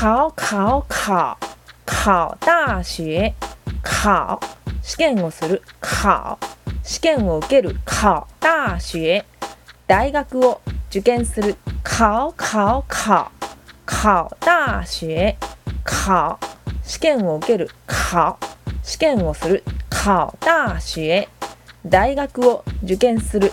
考考考考大学考試験をする。考試験を受ける。考大学大学を受験する。考考考考大学考試験を受ける。考試験をする。考大学大学を受験する